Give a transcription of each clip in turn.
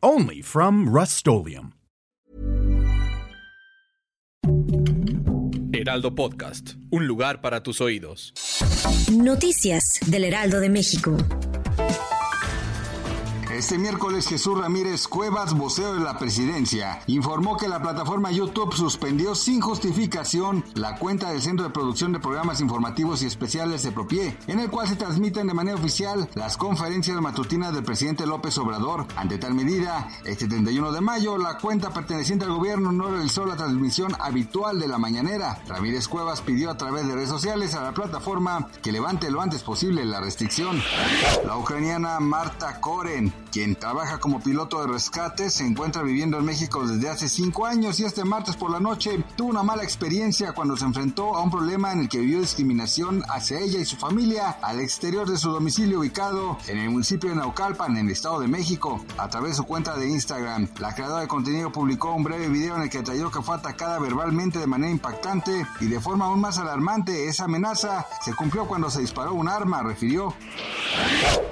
Only from Rust Heraldo Podcast, un lugar para tus oídos. Noticias del Heraldo de México. Este miércoles Jesús Ramírez Cuevas, voceo de la presidencia, informó que la plataforma YouTube suspendió sin justificación la cuenta del Centro de Producción de Programas Informativos y Especiales de Propie, en el cual se transmiten de manera oficial las conferencias matutinas del presidente López Obrador. Ante tal medida, este 31 de mayo, la cuenta perteneciente al gobierno no realizó la transmisión habitual de la mañanera. Ramírez Cuevas pidió a través de redes sociales a la plataforma que levante lo antes posible la restricción. La ucraniana Marta Koren quien trabaja como piloto de rescate, se encuentra viviendo en México desde hace cinco años y este martes por la noche tuvo una mala experiencia cuando se enfrentó a un problema en el que vivió discriminación hacia ella y su familia al exterior de su domicilio ubicado en el municipio de Naucalpan, en el Estado de México. A través de su cuenta de Instagram, la creadora de contenido publicó un breve video en el que detalló que fue atacada verbalmente de manera impactante y de forma aún más alarmante. Esa amenaza se cumplió cuando se disparó un arma, refirió.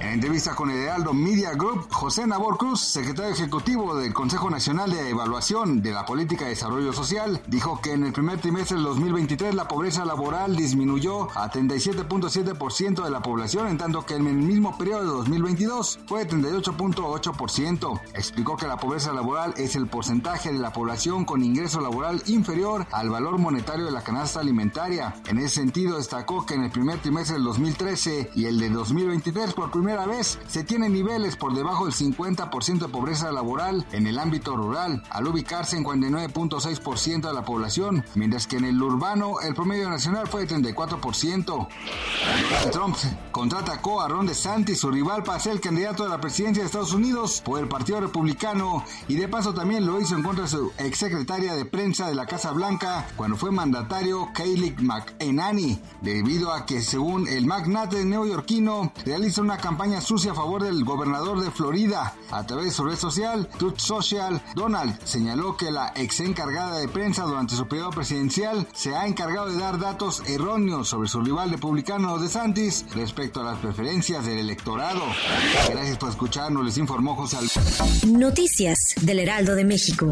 En entrevista con el Heraldo Media Group, José Nabor Cruz, secretario ejecutivo del Consejo Nacional de Evaluación de la Política de Desarrollo Social, dijo que en el primer trimestre del 2023 la pobreza laboral disminuyó a 37.7% de la población, en tanto que en el mismo periodo de 2022 fue de 38.8%. Explicó que la pobreza laboral es el porcentaje de la población con ingreso laboral inferior al valor monetario de la canasta alimentaria. En ese sentido, destacó que en el primer trimestre del 2013 y el de 2023 por primera vez se tienen niveles por debajo el 50% de pobreza laboral en el ámbito rural, al ubicarse en 49.6% de la población, mientras que en el urbano el promedio nacional fue de 34%. Trump contraatacó a Ron DeSantis, su rival, para ser el candidato a la presidencia de Estados Unidos por el Partido Republicano y de paso también lo hizo en contra de su exsecretaria de prensa de la Casa Blanca cuando fue mandatario Kayleigh McEnany, debido a que según el magnate neoyorquino realiza una campaña sucia a favor del gobernador de Florida. A través de su red social, Truth Social, Donald señaló que la ex encargada de prensa durante su periodo presidencial se ha encargado de dar datos erróneos sobre su rival republicano de Santis respecto a las preferencias del electorado. Gracias por escucharnos, les informó José Noticias del Heraldo de México.